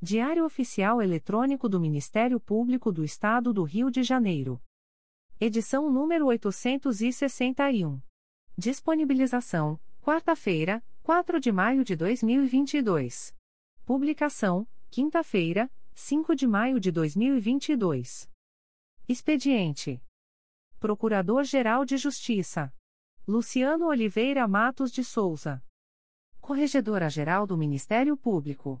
Diário Oficial Eletrônico do Ministério Público do Estado do Rio de Janeiro. Edição número 861. Disponibilização: quarta-feira, 4 de maio de 2022. Publicação: quinta-feira, 5 de maio de 2022. Expediente: Procurador-Geral de Justiça Luciano Oliveira Matos de Souza. Corregedora-Geral do Ministério Público.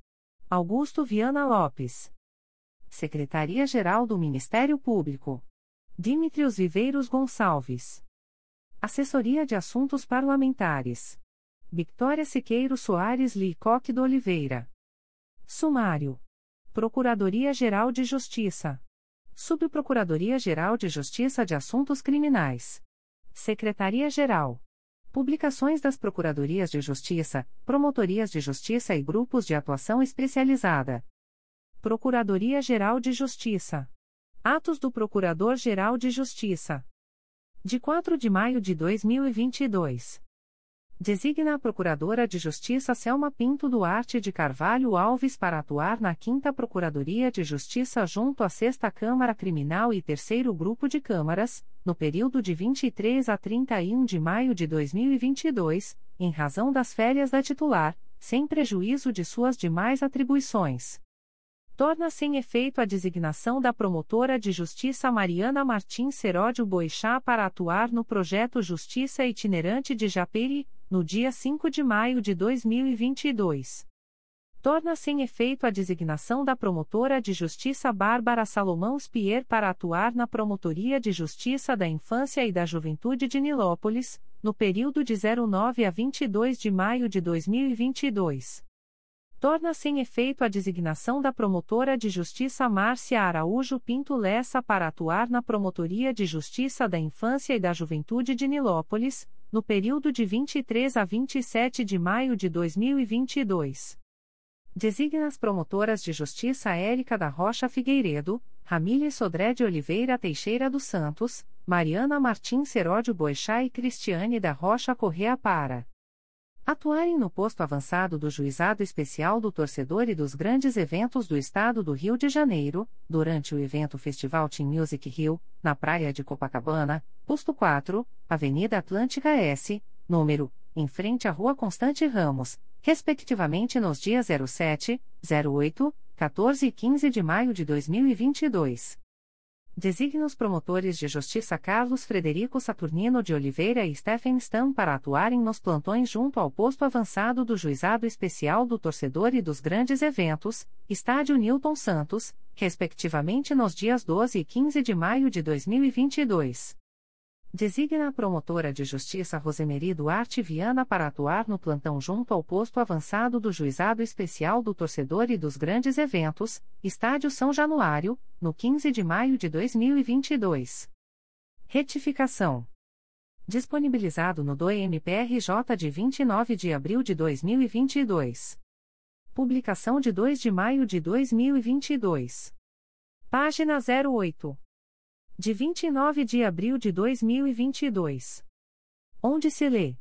Augusto Viana Lopes. Secretaria-Geral do Ministério Público. Dimitrios Viveiros Gonçalves. Assessoria de Assuntos Parlamentares. Victoria Siqueiro Soares Licoque do Oliveira. Sumário. Procuradoria-Geral de Justiça. Subprocuradoria-Geral de Justiça de Assuntos Criminais. Secretaria-Geral. Publicações das Procuradorias de Justiça, Promotorias de Justiça e Grupos de Atuação Especializada. Procuradoria-Geral de Justiça. Atos do Procurador-Geral de Justiça. De 4 de maio de 2022. Designa a Procuradora de Justiça Selma Pinto Duarte de Carvalho Alves para atuar na 5 Procuradoria de Justiça junto à 6 Câmara Criminal e 3 Grupo de Câmaras, no período de 23 a 31 de maio de 2022, em razão das férias da titular, sem prejuízo de suas demais atribuições. Torna sem efeito a designação da promotora de justiça Mariana Martins Seródio Boixá para atuar no projeto Justiça Itinerante de Japeri, no dia 5 de maio de 2022. Torna sem efeito a designação da promotora de justiça Bárbara Salomão Spier para atuar na Promotoria de Justiça da Infância e da Juventude de Nilópolis, no período de 09 a 22 de maio de 2022 torna sem efeito a designação da promotora de justiça Márcia Araújo Pinto Lessa para atuar na Promotoria de Justiça da Infância e da Juventude de Nilópolis, no período de 23 a 27 de maio de 2022. Designa as promotoras de justiça Érica da Rocha Figueiredo, Ramília Sodré de Oliveira Teixeira dos Santos, Mariana Martins Seródio Boixá e Cristiane da Rocha Correa para Atuarem no posto avançado do Juizado Especial do Torcedor e dos grandes eventos do Estado do Rio de Janeiro, durante o evento Festival Team Music Rio, na Praia de Copacabana, posto 4, Avenida Atlântica S, número, em frente à Rua Constante Ramos, respectivamente nos dias 07, 08, 14 e 15 de maio de 2022. Designa os promotores de justiça Carlos Frederico Saturnino de Oliveira e Stephen Stam para atuarem nos plantões junto ao posto avançado do Juizado Especial do Torcedor e dos Grandes Eventos, Estádio Newton Santos, respectivamente nos dias 12 e 15 de maio de 2022. Designa a promotora de justiça Rosemary Duarte Viana para atuar no plantão junto ao posto avançado do Juizado Especial do Torcedor e dos Grandes Eventos, Estádio São Januário, no 15 de maio de 2022. Retificação. Disponibilizado no DOE-MPRJ de 29 de abril de 2022. Publicação de 2 de maio de 2022. Página 08. De 29 de abril de 2022. Onde se lê: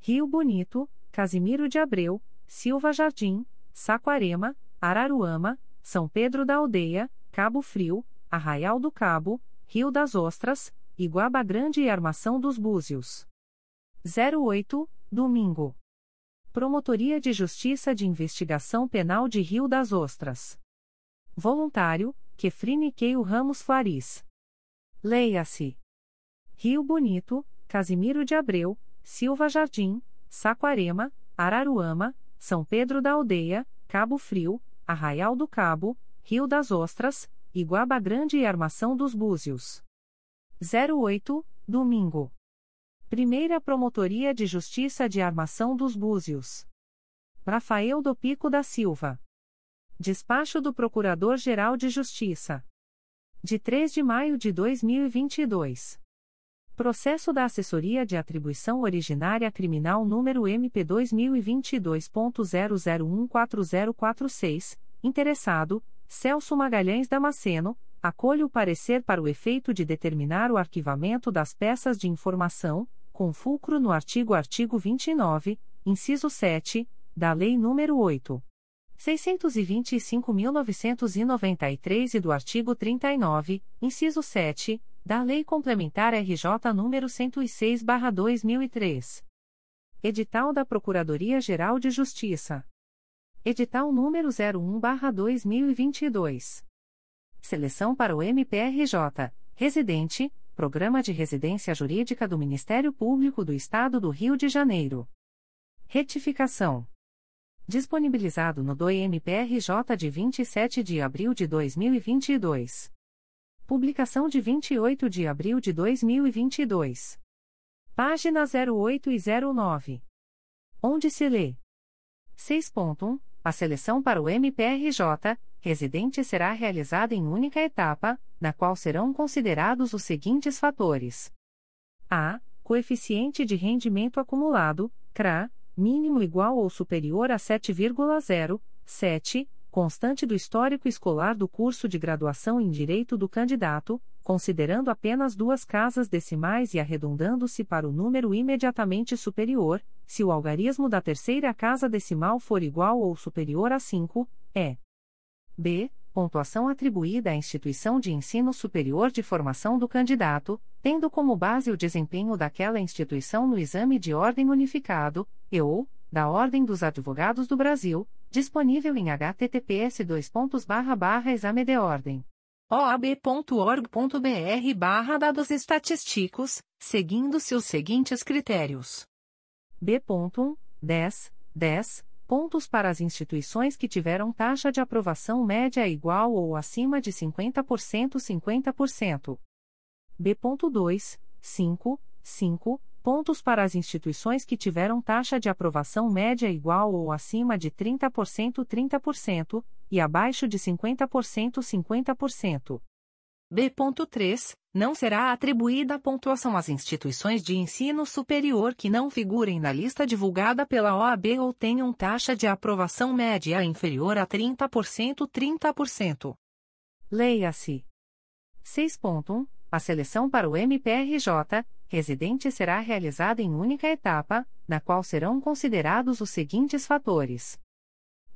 Rio Bonito, Casimiro de Abreu, Silva Jardim, Saquarema, Araruama, São Pedro da Aldeia, Cabo Frio, Arraial do Cabo, Rio das Ostras, Iguaba Grande e Armação dos Búzios. 08, domingo. Promotoria de Justiça de Investigação Penal de Rio das Ostras. Voluntário, Kefrine Keio Ramos Faris. Leia-se. Rio Bonito, Casimiro de Abreu, Silva Jardim, Saquarema, Araruama, São Pedro da Aldeia, Cabo Frio, Arraial do Cabo, Rio das Ostras, Iguaba Grande e Armação dos Búzios. 08, domingo. Primeira Promotoria de Justiça de Armação dos Búzios. Rafael do Pico da Silva. Despacho do Procurador-Geral de Justiça. De 3 de maio de 2022. Processo da Assessoria de Atribuição Originária Criminal número MP2022.00140446, interessado, Celso Magalhães Damasceno, acolho o parecer para o efeito de determinar o arquivamento das peças de informação, com fulcro no artigo artigo 29, inciso 7, da Lei nº 8. 625.993 e do artigo 39, inciso 7, da Lei Complementar RJ nº 106/2003. Edital da Procuradoria-Geral de Justiça. Edital número 01/2022. Seleção para o MPRJ, residente, Programa de Residência Jurídica do Ministério Público do Estado do Rio de Janeiro. Retificação. Disponibilizado no DOI-MPRJ de 27 de abril de 2022. Publicação de 28 de abril de 2022. Página 08 e 09. Onde se lê. 6.1. A seleção para o MPRJ, residente será realizada em única etapa, na qual serão considerados os seguintes fatores: a. Coeficiente de rendimento acumulado, CRA, mínimo igual ou superior a 7,07, constante do histórico escolar do curso de graduação em Direito do candidato, considerando apenas duas casas decimais e arredondando-se para o número imediatamente superior, se o algarismo da terceira casa decimal for igual ou superior a 5, é. B. Pontuação atribuída à instituição de ensino superior de formação do candidato, tendo como base o desempenho daquela instituição no exame de ordem unificado, e ou, da Ordem dos Advogados do Brasil, disponível em https exame de ordem. oab.org.br barra dados estatísticos, seguindo-se os seguintes critérios. B.1, 10, 10, pontos para as instituições que tiveram taxa de aprovação média igual ou acima de 50% 50%. B.2, 5, 5, pontos para as instituições que tiveram taxa de aprovação média igual ou acima de 30% 30% e abaixo de 50% 50%. B.3. Não será atribuída pontuação às instituições de ensino superior que não figurem na lista divulgada pela OAB ou tenham taxa de aprovação média inferior a 30% 30%. Leia-se. 6.1. A seleção para o MPRJ, residente será realizada em única etapa, na qual serão considerados os seguintes fatores: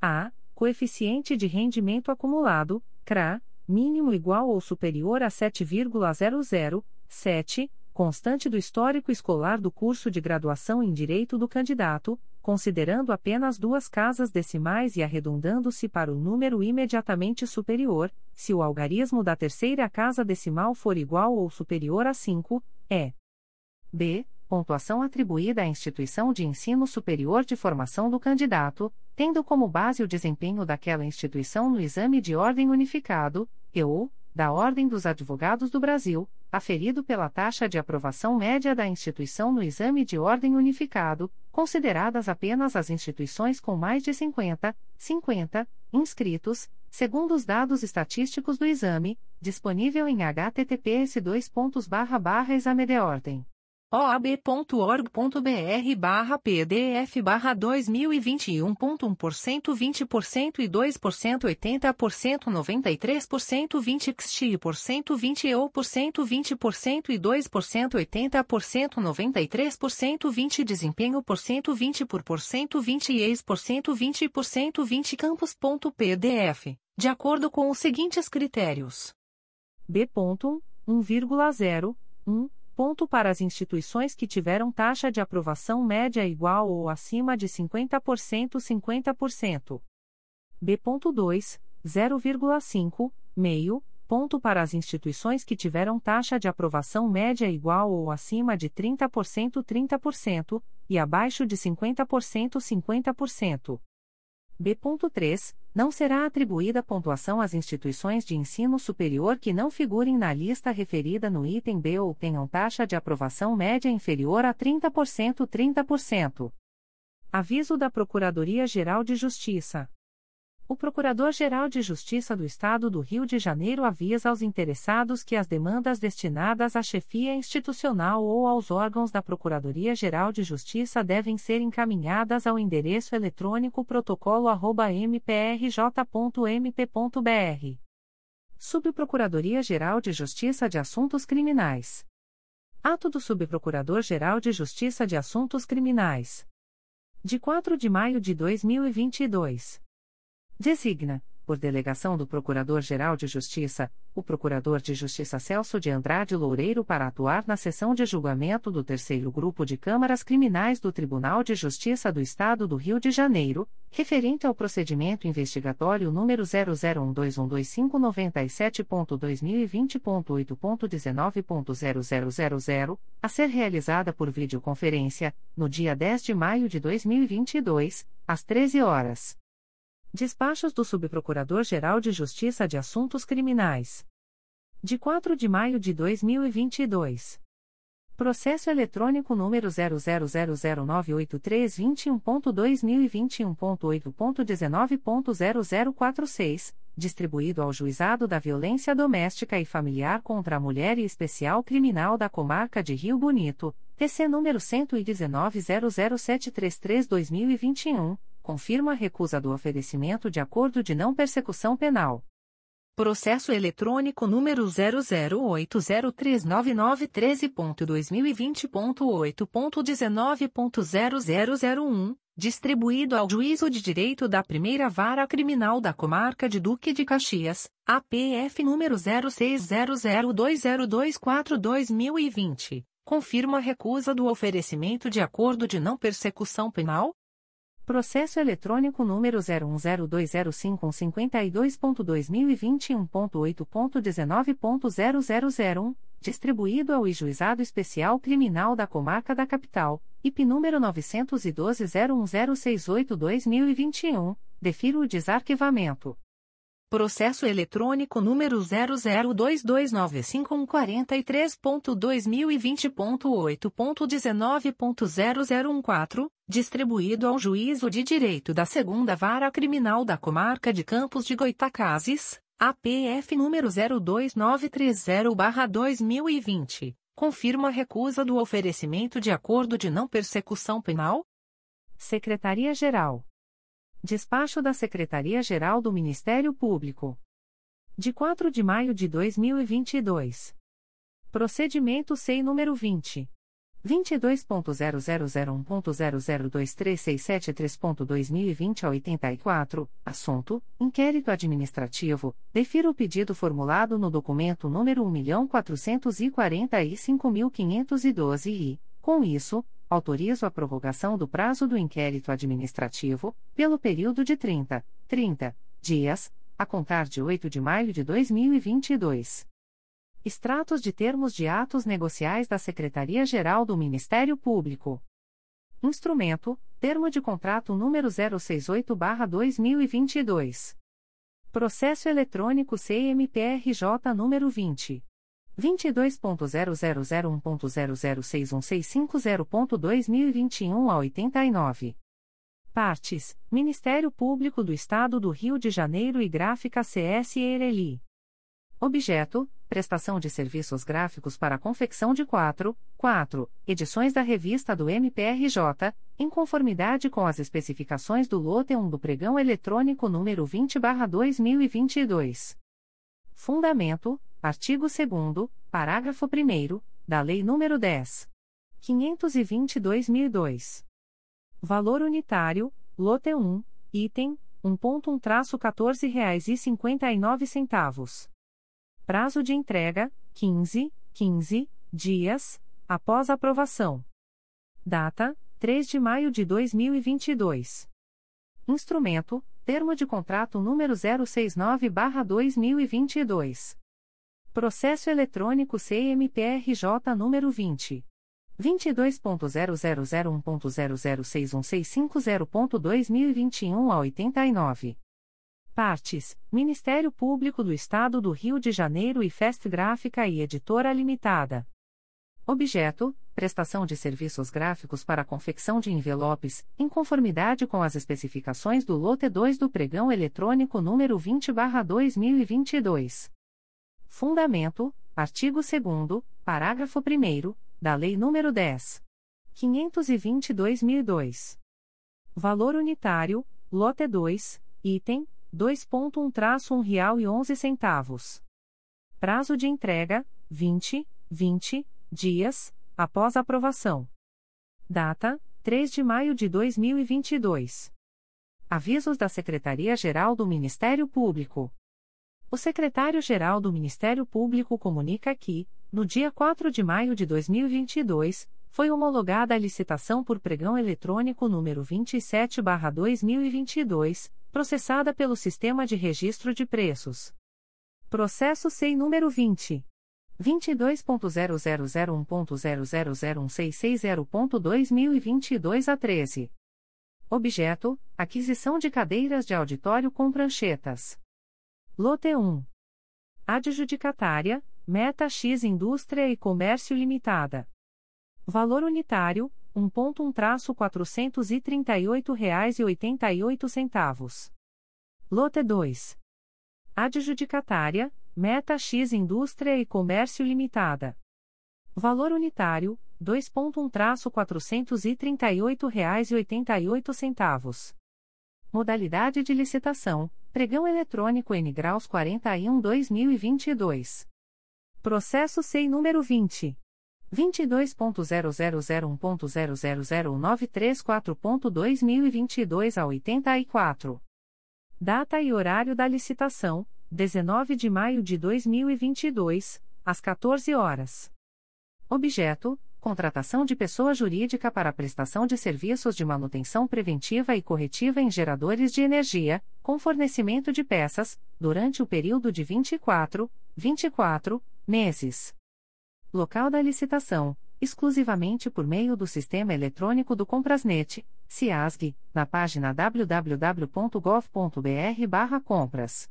a. Coeficiente de rendimento acumulado, CRA, mínimo igual ou superior a 7,007, constante do histórico escolar do curso de graduação em Direito do candidato, considerando apenas duas casas decimais e arredondando-se para o número imediatamente superior, se o algarismo da terceira casa decimal for igual ou superior a 5, é. B. Pontuação atribuída à instituição de ensino superior de formação do candidato, tendo como base o desempenho daquela instituição no exame de ordem unificado, e ou, da Ordem dos Advogados do Brasil, aferido pela taxa de aprovação média da instituição no exame de ordem unificado, consideradas apenas as instituições com mais de 50, 50 inscritos, segundo os dados estatísticos do exame, disponível em https exame de ordem. oab.org.br barra pdf barra 2021.1% 20% e 2% 80% 93% 20 xti% 20 ou% 20% e 2% 80% 93% 20 desempenho por cento 20 por por cento 20 e ex por cento 20% 20 campos.pdf, de acordo com os seguintes critérios. B.1, 1,0, 1 ponto para as instituições que tiveram taxa de aprovação média igual ou acima de 50% 50%. B.2, 0,5, meio, ponto para as instituições que tiveram taxa de aprovação média igual ou acima de 30% 30%, e abaixo de 50% 50%. B.3. Não será atribuída pontuação às instituições de ensino superior que não figurem na lista referida no item B ou tenham taxa de aprovação média inferior a 30% 30%. Aviso da Procuradoria-Geral de Justiça. O Procurador-Geral de Justiça do Estado do Rio de Janeiro avisa aos interessados que as demandas destinadas à chefia institucional ou aos órgãos da Procuradoria-Geral de Justiça devem ser encaminhadas ao endereço eletrônico protocolo@mprj.mp.br. Subprocuradoria-Geral de Justiça de Assuntos Criminais. Ato do Subprocurador-Geral de Justiça de Assuntos Criminais. De 4 de maio de 2022. Designa, por delegação do Procurador-Geral de Justiça, o Procurador de Justiça Celso de Andrade Loureiro para atuar na sessão de julgamento do Terceiro Grupo de Câmaras Criminais do Tribunal de Justiça do Estado do Rio de Janeiro, referente ao procedimento investigatório número 001212597.2020.8.19.0000, a ser realizada por videoconferência, no dia 10 de maio de 2022, às 13 horas. Despachos do Subprocurador-Geral de Justiça de Assuntos Criminais. De 4 de maio de 2022. Processo eletrônico número 000098321.2021.8.19.0046, distribuído ao Juizado da Violência Doméstica e Familiar contra a Mulher e Especial Criminal da Comarca de Rio Bonito, TC número 11900733-2021 confirma a recusa do oferecimento de acordo de não persecução penal. Processo eletrônico número 008039913.2020.8.19.0001, distribuído ao Juízo de Direito da Primeira Vara Criminal da Comarca de Duque de Caxias, APF número 06002024-2020, confirma a recusa do oferecimento de acordo de não persecução penal, Processo eletrônico número 0102055152.2021.8.19.0001, distribuído ao Juizado Especial Criminal da Comarca da Capital, IP número 912-01068-2021, defiro o desarquivamento. Processo eletrônico número 002295143.2020.8.19.0014, distribuído ao Juízo de Direito da Segunda Vara Criminal da Comarca de Campos de Goitacazes, APF número 02930-2020, confirma a recusa do oferecimento de acordo de não persecução penal? Secretaria-Geral Despacho da Secretaria-Geral do Ministério Público. De 4 de maio de 2022. Procedimento SEI número 20. 22.0001.0023673.2020 a 84, assunto: Inquérito Administrativo, defiro o pedido formulado no documento número 1.445.512 e, com isso, autorizo a prorrogação do prazo do inquérito administrativo, pelo período de 30, 30 dias, a contar de 8 de maio de 2022. Extratos de termos de atos negociais da Secretaria-Geral do Ministério Público. Instrumento: Termo de contrato número 068/2022. Processo eletrônico CMPRJ número 20 22.0001.0061650.2021 a 89. Partes: Ministério Público do Estado do Rio de Janeiro e Gráfica CS Ereli. Objeto: prestação de serviços gráficos para a confecção de 4, 4 edições da revista do MPRJ, em conformidade com as especificações do lote 1 do pregão eletrônico número 20/2022. Fundamento: artigo 2 parágrafo 1 da Lei nº 10. 522/2002. Valor unitário: lote 1, item 1.1-14 reais 59 centavos. Prazo de entrega: 15, 15 dias após aprovação. Data: 3 de maio de 2022. Instrumento: Termo de contrato número 069/2022. Processo eletrônico CMPRJ número 20 22.0001.0061650.2021 a 89. Partes: Ministério Público do Estado do Rio de Janeiro e Fest Gráfica e Editora Limitada. Objeto: prestação de serviços gráficos para confecção de envelopes, em conformidade com as especificações do lote 2 do pregão eletrônico número 20/2022. Fundamento: artigo 2 parágrafo 1 da Lei nº 10. 522/2002. Valor unitário: lote 2, item 2.1-1 real e 11 centavos. Prazo de entrega: 20, 20 dias após aprovação. Data: 3 de maio de 2022. Avisos da Secretaria-Geral do Ministério Público. O secretário-geral do Ministério Público comunica que, no dia 4 de maio de 2022, foi homologada a licitação por pregão eletrônico número 27/2022 processada pelo Sistema de Registro de Preços. Processo SEI número 20. 22.0001.0001660.2022 a 13. Objeto: aquisição de cadeiras de auditório com pranchetas. Lote 1. Adjudicatária: Meta X Indústria e Comércio Limitada. Valor unitário: 1.1-438,88 reais. Lote 2. Adjudicatária, Meta X Indústria e Comércio Limitada. Valor unitário, 2.1-438 reais. Modalidade de licitação, pregão eletrônico N graus 41 2022. Processo SEI número 20. 22.0001.0001934.2022 a 84. Data e horário da licitação: 19 de maio de 2022, às 14 horas. Objeto: contratação de pessoa jurídica para prestação de serviços de manutenção preventiva e corretiva em geradores de energia, com fornecimento de peças, durante o período de 24, 24 meses. Local da licitação: exclusivamente por meio do sistema eletrônico do Comprasnet, CIASG, na página www.gov.br/compras.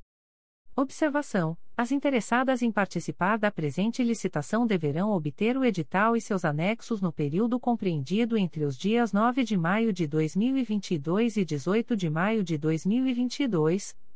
Observação: As interessadas em participar da presente licitação deverão obter o edital e seus anexos no período compreendido entre os dias 9 de maio de 2022 e 18 de maio de 2022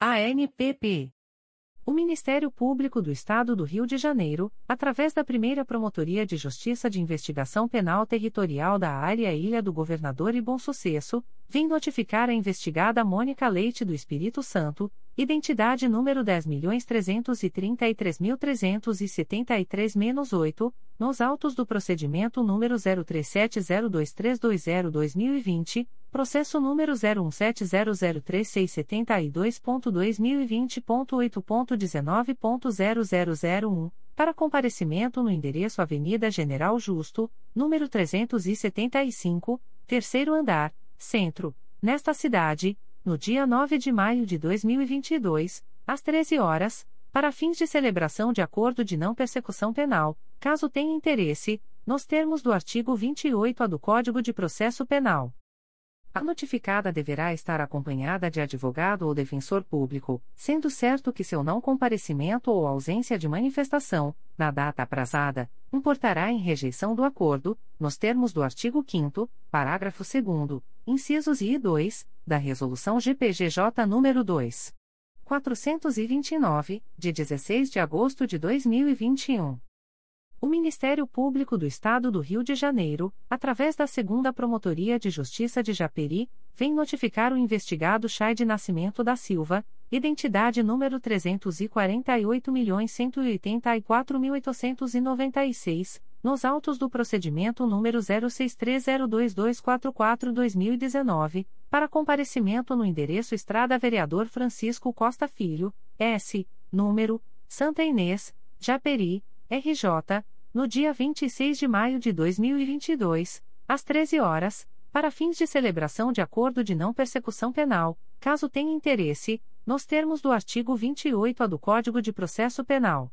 ANPP. O Ministério Público do Estado do Rio de Janeiro, através da primeira Promotoria de Justiça de Investigação Penal Territorial da Área Ilha do Governador e Bom Sucesso, vem notificar a investigada Mônica Leite do Espírito Santo, identidade número 10.333.373-8, nos autos do procedimento número 0370232020, processo número 0170036672.2020.8.19.0001, para comparecimento no endereço Avenida General Justo, número 375, terceiro andar, Centro, nesta cidade, no dia 9 de maio de 2022, às 13 horas, para fins de celebração de acordo de não persecução penal, caso tenha interesse, nos termos do artigo 28-A do Código de Processo Penal. A notificada deverá estar acompanhada de advogado ou defensor público, sendo certo que seu não comparecimento ou ausência de manifestação, na data aprazada, importará em rejeição do acordo, nos termos do artigo 5 parágrafo 2 incisos I e 2, da Resolução GPGJ nº 2. 429, de 16 de agosto de 2021. O Ministério Público do Estado do Rio de Janeiro, através da Segunda Promotoria de Justiça de Japeri, vem notificar o investigado Chay de Nascimento da Silva, identidade número 348.184.896, nos autos do procedimento número 06302244-2019, para comparecimento no endereço Estrada Vereador Francisco Costa Filho, S, número, Santa Inês, Japeri, RJ, no dia 26 de maio de 2022, às 13 horas, para fins de celebração de acordo de não persecução penal, caso tenha interesse, nos termos do artigo 28-A do Código de Processo Penal.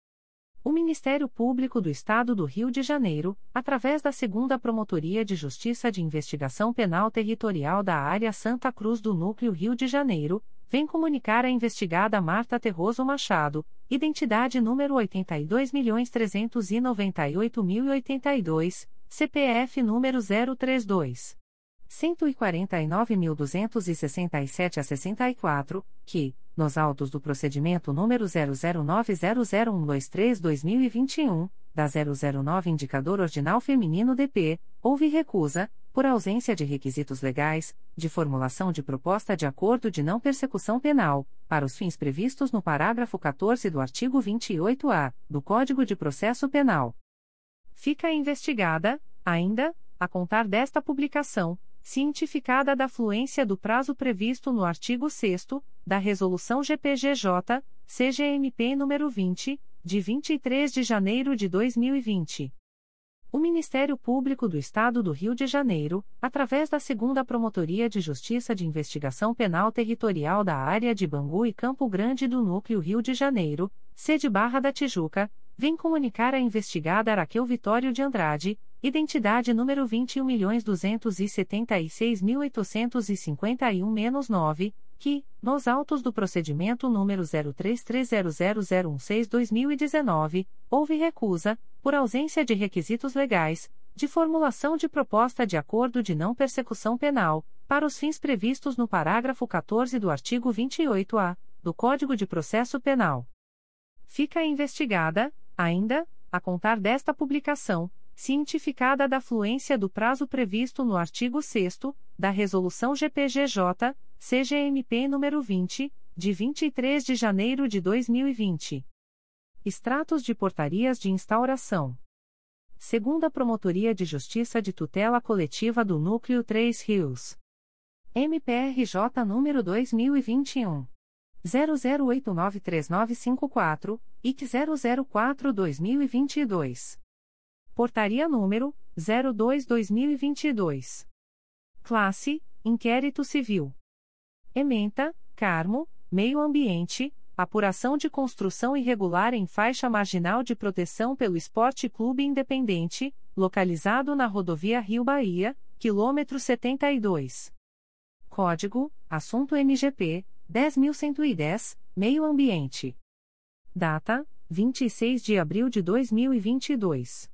O Ministério Público do Estado do Rio de Janeiro, através da Segunda Promotoria de Justiça de Investigação Penal Territorial da Área Santa Cruz do Núcleo Rio de Janeiro, vem comunicar a investigada Marta Terroso Machado, identidade número 82.398.082, CPF número 032. 149.267 a 64, que, nos autos do procedimento número 00900123-2021, da 009 Indicador Ordinal Feminino DP, houve recusa, por ausência de requisitos legais, de formulação de proposta de acordo de não persecução penal, para os fins previstos no parágrafo 14 do artigo 28-A do Código de Processo Penal. Fica investigada, ainda, a contar desta publicação, cientificada da fluência do prazo previsto no artigo 6 da Resolução GPGJ, CGMP nº 20, de 23 de janeiro de 2020. O Ministério Público do Estado do Rio de Janeiro, através da Segunda Promotoria de Justiça de Investigação Penal Territorial da Área de Bangu e Campo Grande do Núcleo Rio de Janeiro, sede Barra da Tijuca, vem comunicar a investigada Araqueu Vitório de Andrade, identidade número 21.276.851-9, que, nos autos do procedimento número 03300016-2019, houve recusa, por ausência de requisitos legais, de formulação de proposta de acordo de não persecução penal, para os fins previstos no parágrafo 14 do artigo 28-A do Código de Processo Penal. Fica investigada, ainda, a contar desta publicação, cientificada da fluência do prazo previsto no artigo 6 da Resolução GPGJ, CGMP nº 20, de 23 de janeiro de 2020. Extratos de portarias de instauração. Segunda Promotoria de Justiça de Tutela Coletiva do Núcleo 3 Rios. MPRJ número 2021 00893954 e 004/2022. Portaria número 02/2022. Classe: Inquérito Civil. Ementa: Carmo, Meio Ambiente, apuração de construção irregular em faixa marginal de proteção pelo Esporte Clube Independente, localizado na rodovia Rio Bahia, quilômetro 72. Código: Assunto MGP 10110, Meio Ambiente. Data: 26 de abril de 2022.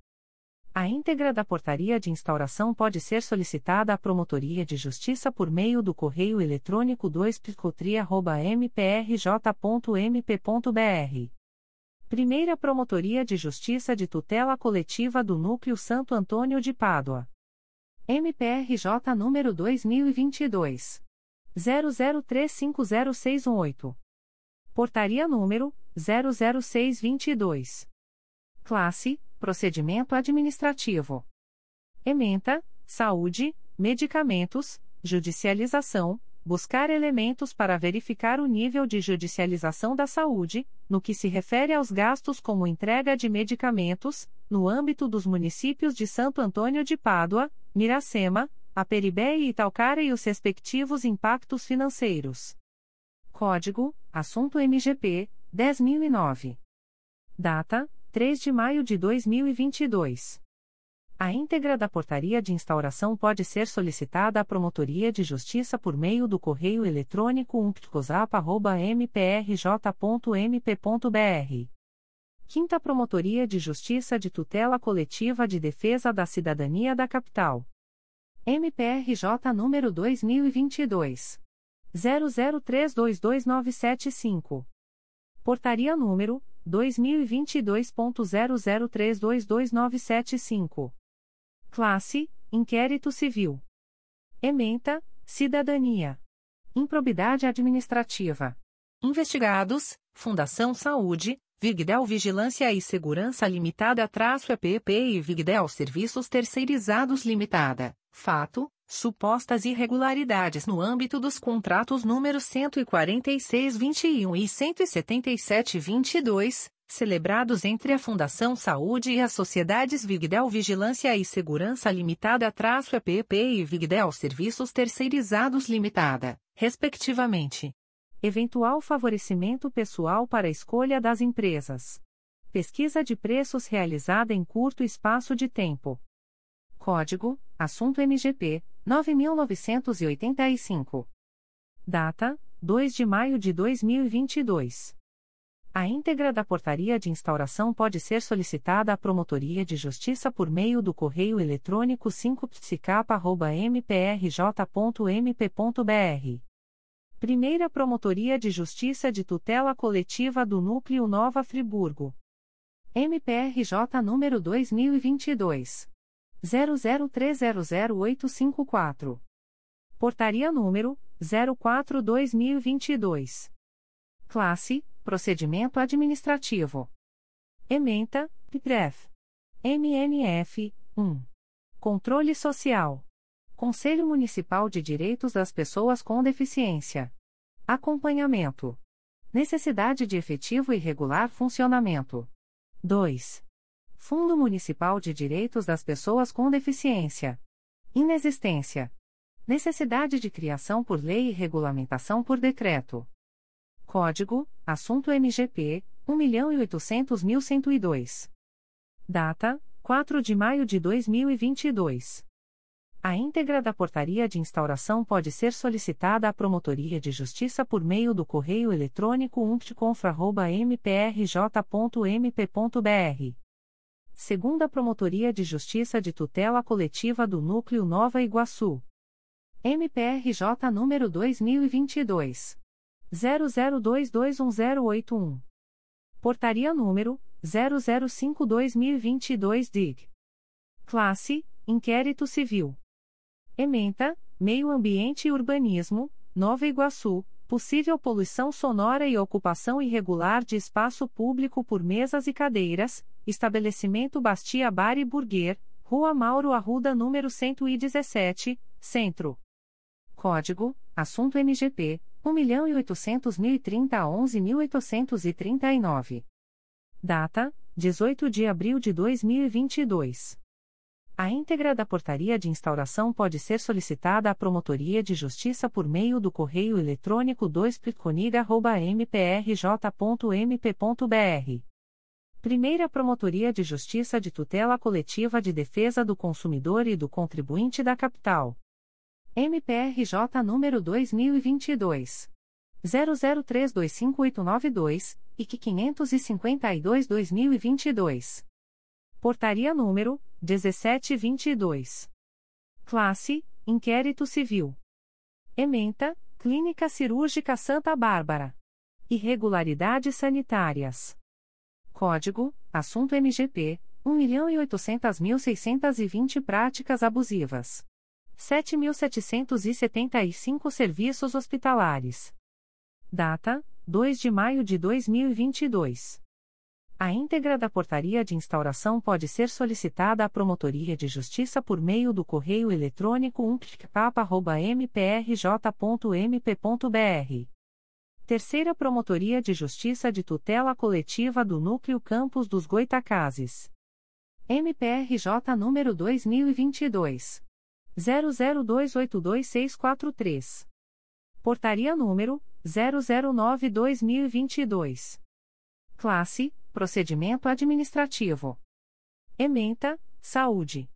A íntegra da portaria de instauração pode ser solicitada à Promotoria de Justiça por meio do correio eletrônico 2picotria.mprj.mp.br. Primeira Promotoria de Justiça de Tutela Coletiva do Núcleo Santo Antônio de Pádua. MPRJ número 2022. 00350618. Portaria número 00622. Classe: Procedimento Administrativo. Ementa: Saúde, Medicamentos, Judicialização, buscar elementos para verificar o nível de judicialização da saúde, no que se refere aos gastos como entrega de medicamentos, no âmbito dos municípios de Santo Antônio de Pádua, Miracema, Aperibé e Italcara e os respectivos impactos financeiros. Código: Assunto MGP 10009. Data: 3 de maio de 2022. A íntegra da portaria de instauração pode ser solicitada à Promotoria de Justiça por meio do correio eletrônico umptcosap.mprj.mp.br. Quinta Promotoria de Justiça de Tutela Coletiva de Defesa da Cidadania da Capital. MPRJ número 2022 00322975. Portaria número 2022.00322975. Classe: Inquérito Civil. Ementa: Cidadania. Improbidade Administrativa. Investigados: Fundação Saúde, Vigdel Vigilância e Segurança Limitada traço EPP e Vigdel Serviços Terceirizados Limitada. Fato: Supostas irregularidades no âmbito dos contratos números 146-21 e 177-22, celebrados entre a Fundação Saúde e as Sociedades Vigdel Vigilância e Segurança Limitada traço EPP e Vigdel Serviços Terceirizados Limitada, respectivamente. Eventual favorecimento pessoal para a escolha das empresas. Pesquisa de preços realizada em curto espaço de tempo. Código: Assunto MGP 9985. Data: 2 de maio de 2022. A íntegra da portaria de instauração pode ser solicitada à Promotoria de Justiça por meio do correio eletrônico 5psicapa.mprj.mp.br. Primeira Promotoria de Justiça de Tutela Coletiva do Núcleo Nova Friburgo. MPRJ número 2022 00300854. Portaria número 04/2022. Classe: Procedimento Administrativo. Ementa: PIPREF. MNF 1. Controle Social. Conselho Municipal de Direitos das Pessoas com Deficiência. Acompanhamento. Necessidade de efetivo e regular funcionamento. 2. Fundo Municipal de Direitos das Pessoas com Deficiência. Inexistência. Necessidade de criação por lei e regulamentação por decreto. Código: Assunto MGP 1.800.102. Data: 4 de maio de 2022. A íntegra da portaria de instauração pode ser solicitada à Promotoria de Justiça por meio do correio eletrônico umptconfra.mprj.mp.br segunda Promotoria de Justiça de Tutela Coletiva do Núcleo Nova Iguaçu. MPRJ número 2022 00221081. Portaria número 005/2022 DIG. Classe: Inquérito Civil. Ementa: Meio Ambiente e Urbanismo, Nova Iguaçu. Possível poluição sonora e ocupação irregular de espaço público por mesas e cadeiras, Estabelecimento Bastia Bar e Burguer, Rua Mauro Arruda número 117, Centro. Código: Assunto MGP 1.800.030 a 11.839. Data: 18 de abril de 2022. A íntegra da portaria de instauração pode ser solicitada à Promotoria de Justiça por meio do correio eletrônico 2piconiga.mprj.mp.br Primeira Promotoria de Justiça de Tutela Coletiva de Defesa do Consumidor e do Contribuinte da Capital. MPRJ número 2022 00325892 e que 552-2022. Portaria número 1722. Classe: Inquérito Civil. Ementa: Clínica Cirúrgica Santa Bárbara. Irregularidades sanitárias. Código: Assunto MGP 1.800.620 práticas abusivas. 7.775 serviços hospitalares. Data: 2 de maio de 2022. A íntegra da portaria de instauração pode ser solicitada à Promotoria de Justiça por meio do correio eletrônico umptcap.mprj.mp.br. Terceira Promotoria de Justiça de Tutela Coletiva do Núcleo Campos dos Goitacazes. MPRJ número 2022. 00282643. Portaria número 009-2022. Classe: Procedimento Administrativo. Ementa: Saúde.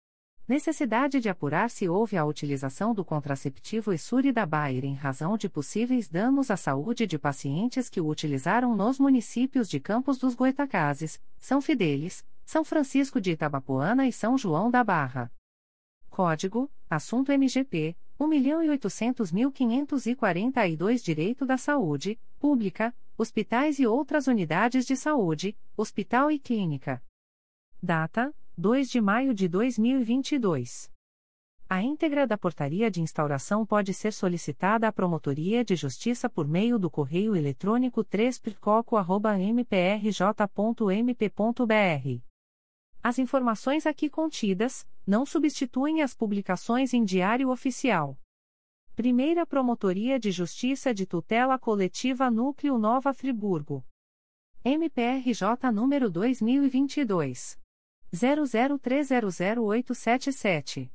Necessidade de apurar se houve a utilização do contraceptivo Essuri da Bayer em razão de possíveis danos à saúde de pacientes que o utilizaram nos municípios de Campos dos Goitacazes, São Fidélis, São Francisco de Itabapoana e São João da Barra. Código: Assunto MGP 1.800.542 Direito da Saúde, Pública, Hospitais e outras unidades de saúde, Hospital e Clínica. Data: 2 de maio de 2022. A íntegra da portaria de instauração pode ser solicitada à Promotoria de Justiça por meio do correio eletrônico 3picoco.mprj.mp.br as informações aqui contidas não substituem as publicações em Diário Oficial. Primeira Promotoria de Justiça de Tutela Coletiva Núcleo Nova Friburgo. MPRJ número 2022 00300877.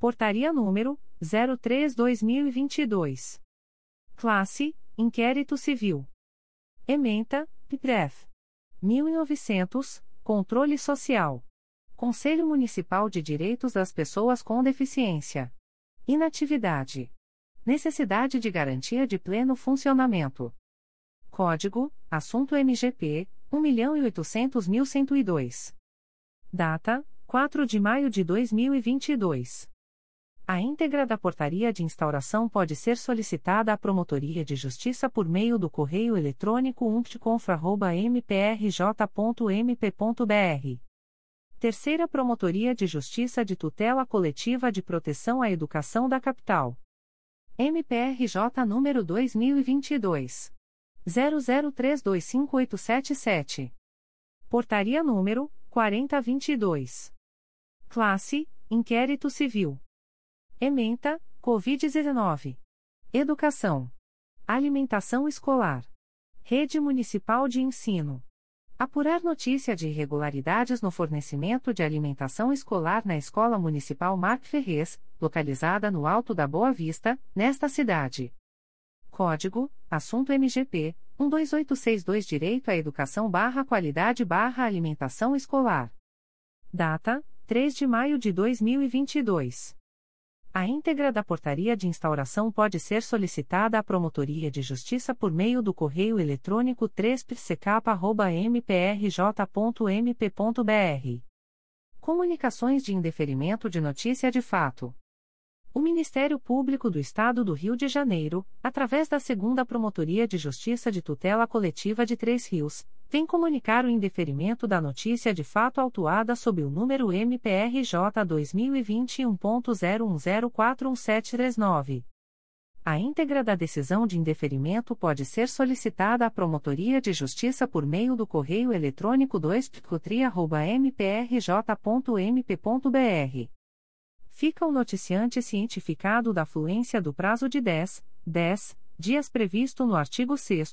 Portaria número 03/2022. Classe: Inquérito Civil. Ementa: PIPREF 1900 Controle Social. Conselho Municipal de Direitos das Pessoas com Deficiência. Inatividade. Necessidade de garantia de pleno funcionamento. Código: Assunto MGP 1.800.102. Data: 4 de maio de 2022. A íntegra da portaria de instauração pode ser solicitada à Promotoria de Justiça por meio do correio eletrônico umptconfra.mprj.mp.br. Terceira Promotoria de Justiça de Tutela Coletiva de Proteção à Educação da Capital. MPRJ número 2022. 00325877. Portaria número 4022. Classe: Inquérito Civil. Ementa, Covid-19. Educação. Alimentação escolar. Rede Municipal de Ensino. Apurar notícia de irregularidades no fornecimento de alimentação escolar na Escola Municipal Marc Ferrez, localizada no Alto da Boa Vista, nesta cidade. Código: Assunto MGP 12862 Direito à Educação barra Qualidade barra Alimentação Escolar. Data: 3 de maio de 2022. A íntegra da portaria de instauração pode ser solicitada à Promotoria de Justiça por meio do correio eletrônico 3psecap.mprj.mp.br. Comunicações de indeferimento de notícia de fato. O Ministério Público do Estado do Rio de Janeiro, através da Segunda Promotoria de Justiça de Tutela Coletiva de Três Rios, vem comunicar o indeferimento da notícia de fato autuada sob o número MPRJ 2021.01041739. A íntegra da decisão de indeferimento pode ser solicitada à Promotoria de Justiça por meio do correio eletrônico 2 mprj.mp.br fica o noticiante cientificado da fluência do prazo de 10, 10 dias previsto no artigo 6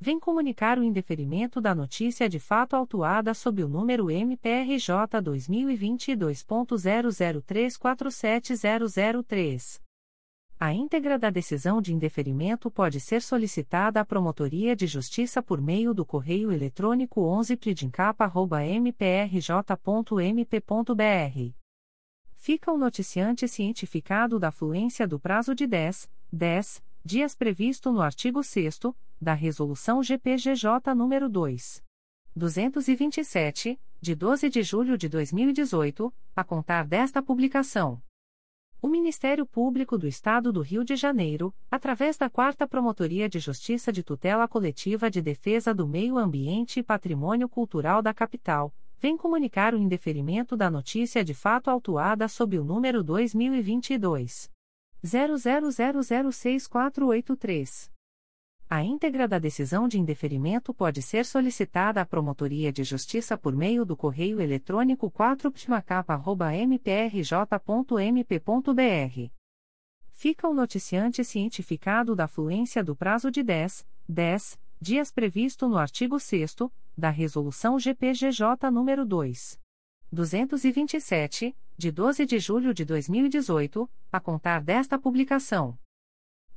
vem comunicar o indeferimento da notícia de fato autuada sob o número MPRJ 2022.00347003. A íntegra da decisão de indeferimento pode ser solicitada à Promotoria de Justiça por meio do correio eletrônico 11pridincapa.mprj.mp.br fica o noticiante cientificado da fluência do prazo de 10, 10 dias previsto no artigo 6 da Resolução GPGJ nº 2. 227, de 12 de julho de 2018, a contar desta publicação. O Ministério Público do Estado do Rio de Janeiro, através da 4 Promotoria de Justiça de Tutela Coletiva de Defesa do Meio Ambiente e Patrimônio Cultural da Capital, vem comunicar o indeferimento da notícia de fato autuada sob o número 2022 00006483. A íntegra da decisão de indeferimento pode ser solicitada à Promotoria de Justiça por meio do correio eletrônico 4pmacapa.mprj.mp.br. Fica o noticiante cientificado da fluência do prazo de 10, 10 dias previsto no artigo 6 da Resolução GPGJ nº 2. 227, de 12 de julho de 2018, a contar desta publicação.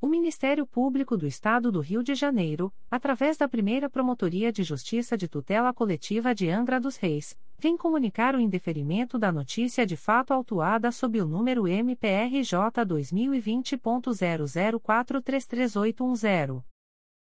O Ministério Público do Estado do Rio de Janeiro, através da primeira Promotoria de Justiça de Tutela Coletiva de Angra dos Reis, vem comunicar o indeferimento da notícia de fato autuada sob o número MPRJ 2020.00433810.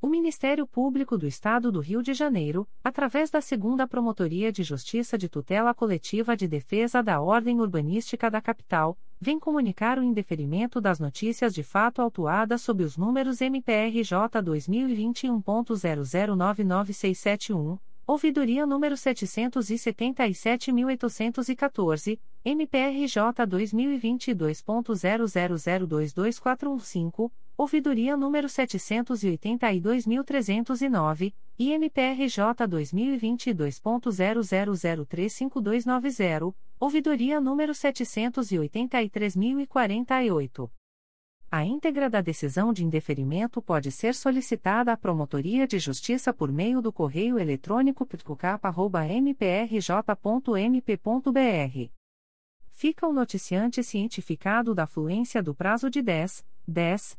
O Ministério Público do Estado do Rio de Janeiro, através da Segunda Promotoria de Justiça de Tutela Coletiva de Defesa da Ordem Urbanística da Capital, vem comunicar o indeferimento das notícias de fato autuadas sob os números MPRJ 2021.00996671 Ouvidoria número 777.814, MPRJ 2022.00022415, Ouvidoria número 782.309, IMPRJ 2022.00035290, Ouvidoria número 783.048. A íntegra da decisão de indeferimento pode ser solicitada à Promotoria de Justiça por meio do correio eletrônico pitcucapa.mprj.mp.br. Fica o noticiante cientificado da fluência do prazo de 10, 10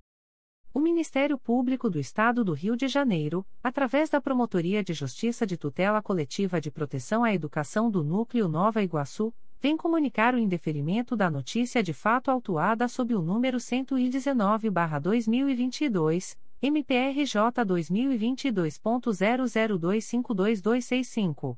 O Ministério Público do Estado do Rio de Janeiro, através da Promotoria de Justiça de Tutela Coletiva de Proteção à Educação do Núcleo Nova Iguaçu, vem comunicar o indeferimento da notícia de fato autuada sob o número 119-2022 MPRJ 2022.00252265.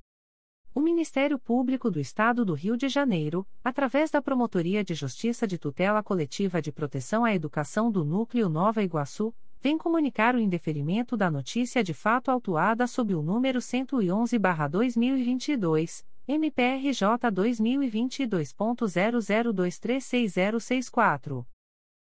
O Ministério Público do Estado do Rio de Janeiro, através da Promotoria de Justiça de Tutela Coletiva de Proteção à Educação do Núcleo Nova Iguaçu, vem comunicar o indeferimento da notícia de fato autuada sob o número 111-2022, MPRJ 2022.00236064.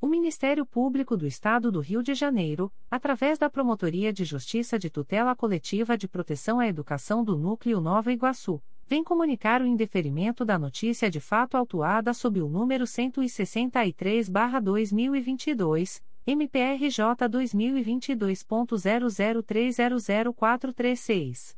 O Ministério Público do Estado do Rio de Janeiro, através da Promotoria de Justiça de Tutela Coletiva de Proteção à Educação do Núcleo Nova Iguaçu, vem comunicar o indeferimento da notícia de fato autuada sob o número 163-2022, MPRJ 2022.00300436.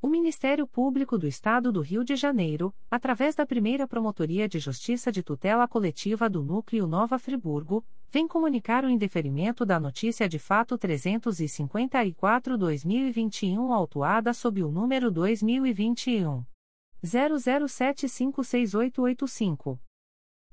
O Ministério Público do Estado do Rio de Janeiro, através da primeira Promotoria de Justiça de Tutela Coletiva do Núcleo Nova Friburgo, vem comunicar o indeferimento da notícia de fato 354-2021, autuada sob o número 2021. 00756885.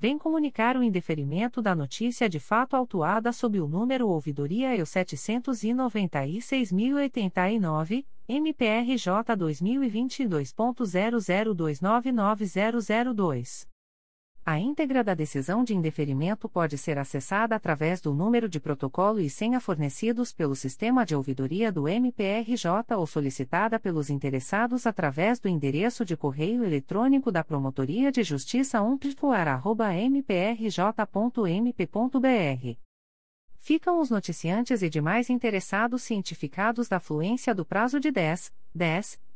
vem comunicar o indeferimento da notícia de fato autuada sob o número Ouvidoria EU 796.089, MPRJ 2022.00299002. A íntegra da decisão de indeferimento pode ser acessada através do número de protocolo e senha fornecidos pelo sistema de ouvidoria do MPRJ ou solicitada pelos interessados através do endereço de correio eletrônico da Promotoria de Justiça umplicoar.mprj.mp.br. Ficam os noticiantes e demais interessados cientificados da fluência do prazo de 10, 10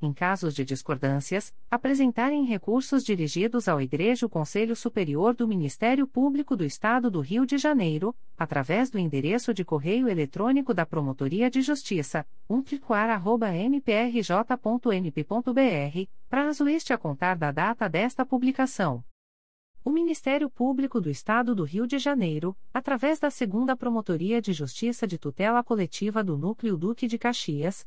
em casos de discordâncias, apresentarem recursos dirigidos ao Igreja Conselho Superior do Ministério Público do Estado do Rio de Janeiro, através do endereço de correio eletrônico da Promotoria de Justiça, umplicoar.mprj.mp.br, prazo este a contar da data desta publicação. O Ministério Público do Estado do Rio de Janeiro, através da Segunda Promotoria de Justiça de Tutela Coletiva do Núcleo Duque de Caxias,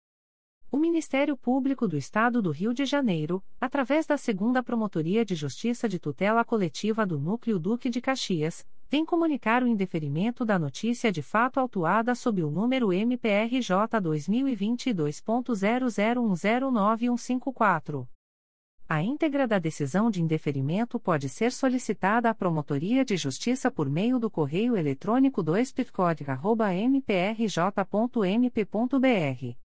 O Ministério Público do Estado do Rio de Janeiro, através da Segunda Promotoria de Justiça de Tutela Coletiva do Núcleo Duque de Caxias, vem comunicar o indeferimento da notícia de fato autuada sob o número MPRJ 2022.00109154. A íntegra da decisão de indeferimento pode ser solicitada à Promotoria de Justiça por meio do correio eletrônico 2 mprj.mp.br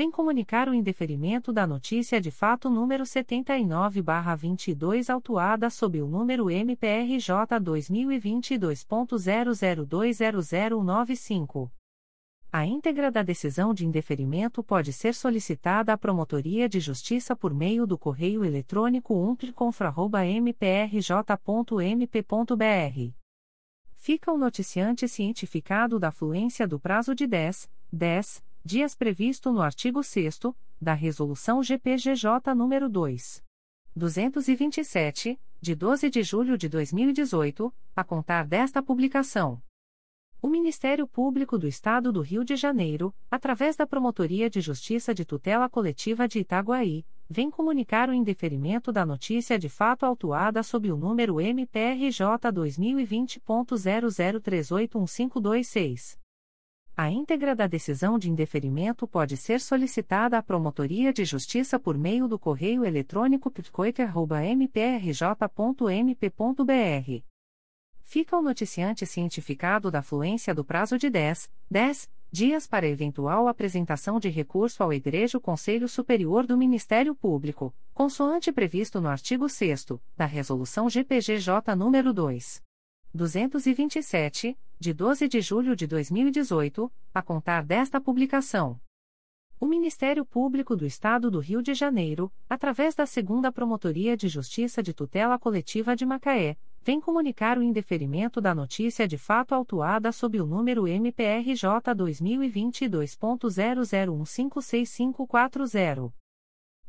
vem comunicar o indeferimento da notícia de fato número 79-22 autuada sob o número MPRJ 2022.00200195. A íntegra da decisão de indeferimento pode ser solicitada à Promotoria de Justiça por meio do correio eletrônico umpliconfra.mprj.mp.br. Fica o noticiante cientificado da fluência do prazo de 10, 10 dias previsto no artigo 6 da Resolução GPGJ nº 2. 227, de 12 de julho de 2018, a contar desta publicação. O Ministério Público do Estado do Rio de Janeiro, através da Promotoria de Justiça de Tutela Coletiva de Itaguaí, vem comunicar o indeferimento da notícia de fato autuada sob o número MPRJ 2020.00381526. A íntegra da decisão de indeferimento pode ser solicitada à Promotoria de Justiça por meio do correio eletrônico pitcoit.mprj.mp.br fica o noticiante cientificado da fluência do prazo de 10, 10 dias para eventual apresentação de recurso ao Egrejo Conselho Superior do Ministério Público, consoante previsto no artigo 6 da Resolução GPGJ nº 2. 227, de 12 de julho de 2018, a contar desta publicação. O Ministério Público do Estado do Rio de Janeiro, através da Segunda Promotoria de Justiça de Tutela Coletiva de Macaé, vem comunicar o indeferimento da notícia de fato autuada sob o número MPRJ 2022.00156540.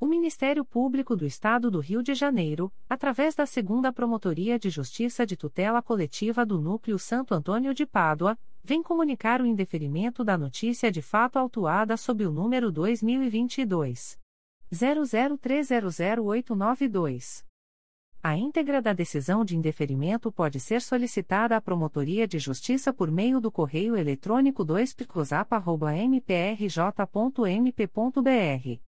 O Ministério Público do Estado do Rio de Janeiro, através da Segunda Promotoria de Justiça de Tutela Coletiva do Núcleo Santo Antônio de Pádua, vem comunicar o indeferimento da notícia de fato autuada sob o número 2022 00300892. A íntegra da decisão de indeferimento pode ser solicitada à Promotoria de Justiça por meio do correio eletrônico 2 mprj.mp.br.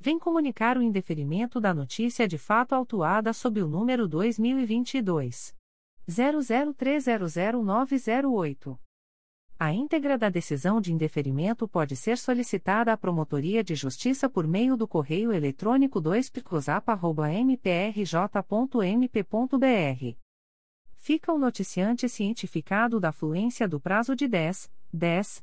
vem comunicar o indeferimento da notícia de fato autuada sob o número 2022 00300908. A íntegra da decisão de indeferimento pode ser solicitada à Promotoria de Justiça por meio do correio eletrônico 2 mprj.mp.br fica o noticiante cientificado da fluência do prazo de 10, 10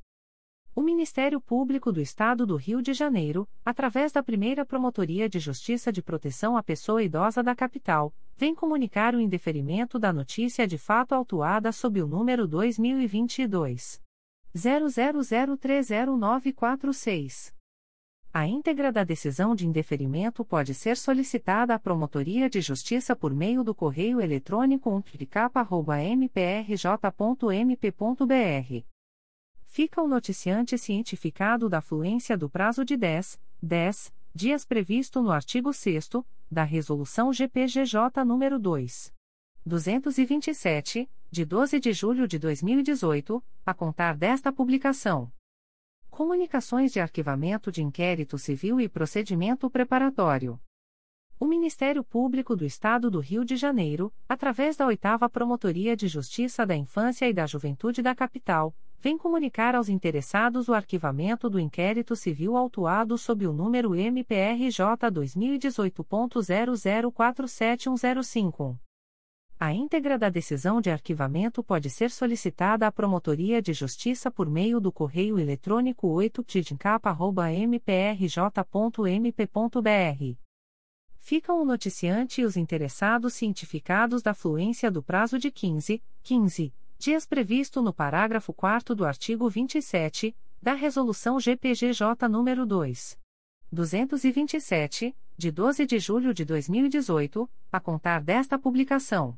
O Ministério Público do Estado do Rio de Janeiro, através da primeira Promotoria de Justiça de Proteção à Pessoa Idosa da Capital, vem comunicar o indeferimento da notícia de fato autuada sob o número 2022 00030946. A íntegra da decisão de indeferimento pode ser solicitada à Promotoria de Justiça por meio do correio eletrônico umplicap.mprj.mp.br. Fica o noticiante cientificado da fluência do prazo de 10, 10 dias previsto no artigo 6 da Resolução GPGJ nº 2. 227, de 12 de julho de 2018, a contar desta publicação. Comunicações de arquivamento de inquérito civil e procedimento preparatório. O Ministério Público do Estado do Rio de Janeiro, através da 8 Promotoria de Justiça da Infância e da Juventude da Capital, vem comunicar aos interessados o arquivamento do inquérito civil autuado sob o número MPRJ 2018.00471051. A íntegra da decisão de arquivamento pode ser solicitada à Promotoria de Justiça por meio do correio eletrônico 8pdincapa.mprj.mp.br. Ficam o noticiante e os interessados cientificados da fluência do prazo de 15, 15 dias previsto no parágrafo 4 do artigo 27 da Resolução GPGJ nº 2. 227, de 12 de julho de 2018, a contar desta publicação.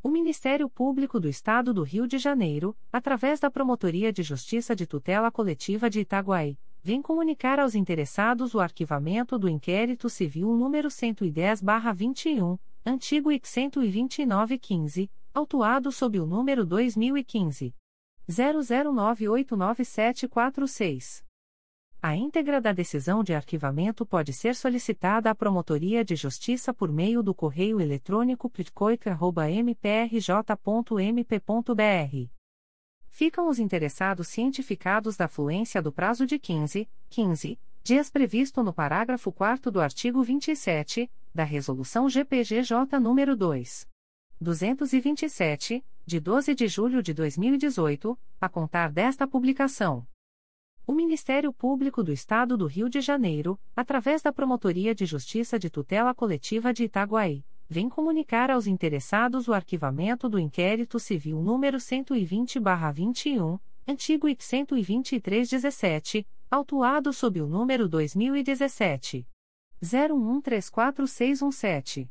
O Ministério Público do Estado do Rio de Janeiro, através da Promotoria de Justiça de Tutela Coletiva de Itaguaí, vem comunicar aos interessados o arquivamento do inquérito civil número 110-21, antigo IC 12915, autuado sob o número 2015 00989746. A íntegra da decisão de arquivamento pode ser solicitada à Promotoria de Justiça por meio do correio eletrônico pitcoica.mprj.mp.br. Ficam os interessados cientificados da fluência do prazo de 15, 15 dias previsto no parágrafo 4 do artigo 27 da Resolução GPGJ nº 2. 227, de 12 de julho de 2018, a contar desta publicação. O Ministério Público do Estado do Rio de Janeiro, através da Promotoria de Justiça de Tutela Coletiva de Itaguaí, vem comunicar aos interessados o arquivamento do inquérito civil número 120-21, antigo IC 12317, autuado sob o número 2017 01134617.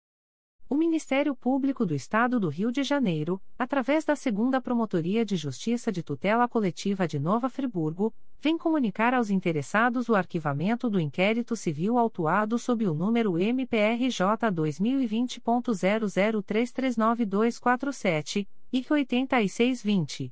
O Ministério Público do Estado do Rio de Janeiro, através da Segunda Promotoria de Justiça de Tutela Coletiva de Nova Friburgo, vem comunicar aos interessados o arquivamento do inquérito civil autuado sob o número MPRJ 2020.00339247 e 8620.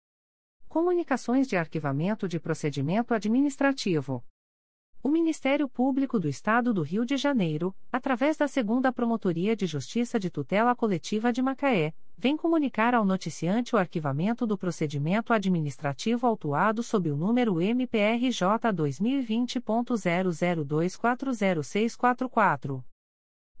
Comunicações de arquivamento de procedimento administrativo. O Ministério Público do Estado do Rio de Janeiro, através da Segunda Promotoria de Justiça de Tutela Coletiva de Macaé, vem comunicar ao noticiante o arquivamento do procedimento administrativo autuado sob o número MPRJ 2020.00240644.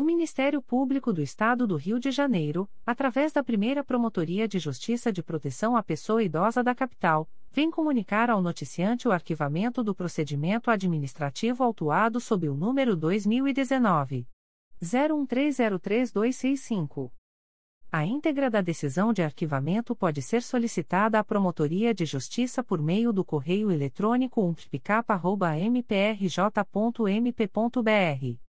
O Ministério Público do Estado do Rio de Janeiro, através da primeira Promotoria de Justiça de Proteção à Pessoa Idosa da Capital, vem comunicar ao noticiante o arquivamento do procedimento administrativo autuado sob o número 2019. 01303265. A íntegra da decisão de arquivamento pode ser solicitada à Promotoria de Justiça por meio do correio eletrônico umptcap.mprj.mp.br.